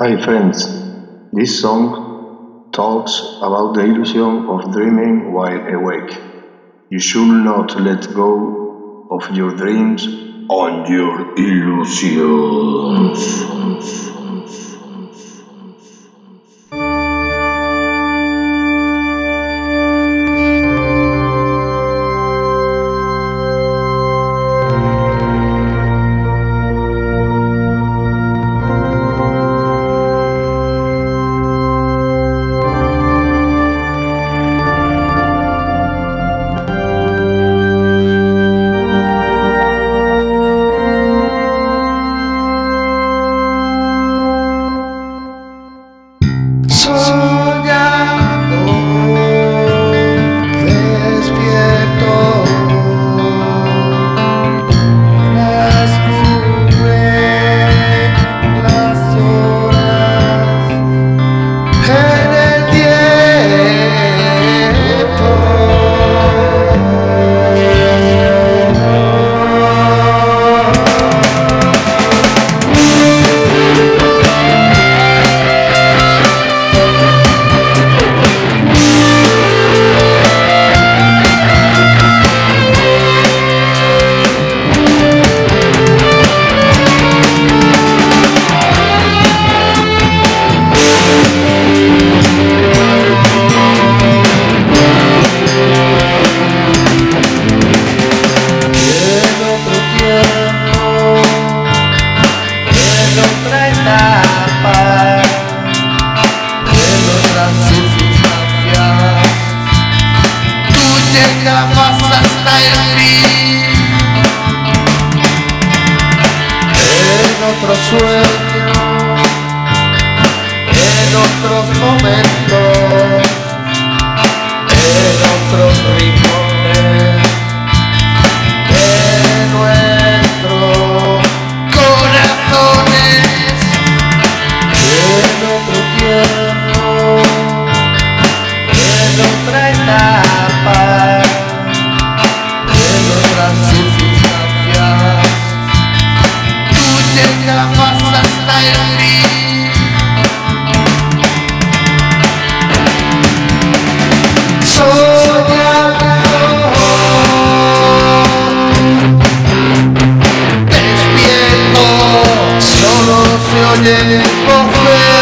Hi friends, this song talks about the illusion of dreaming while awake. You should not let go of your dreams and your illusions. nuestro sueño. Solo se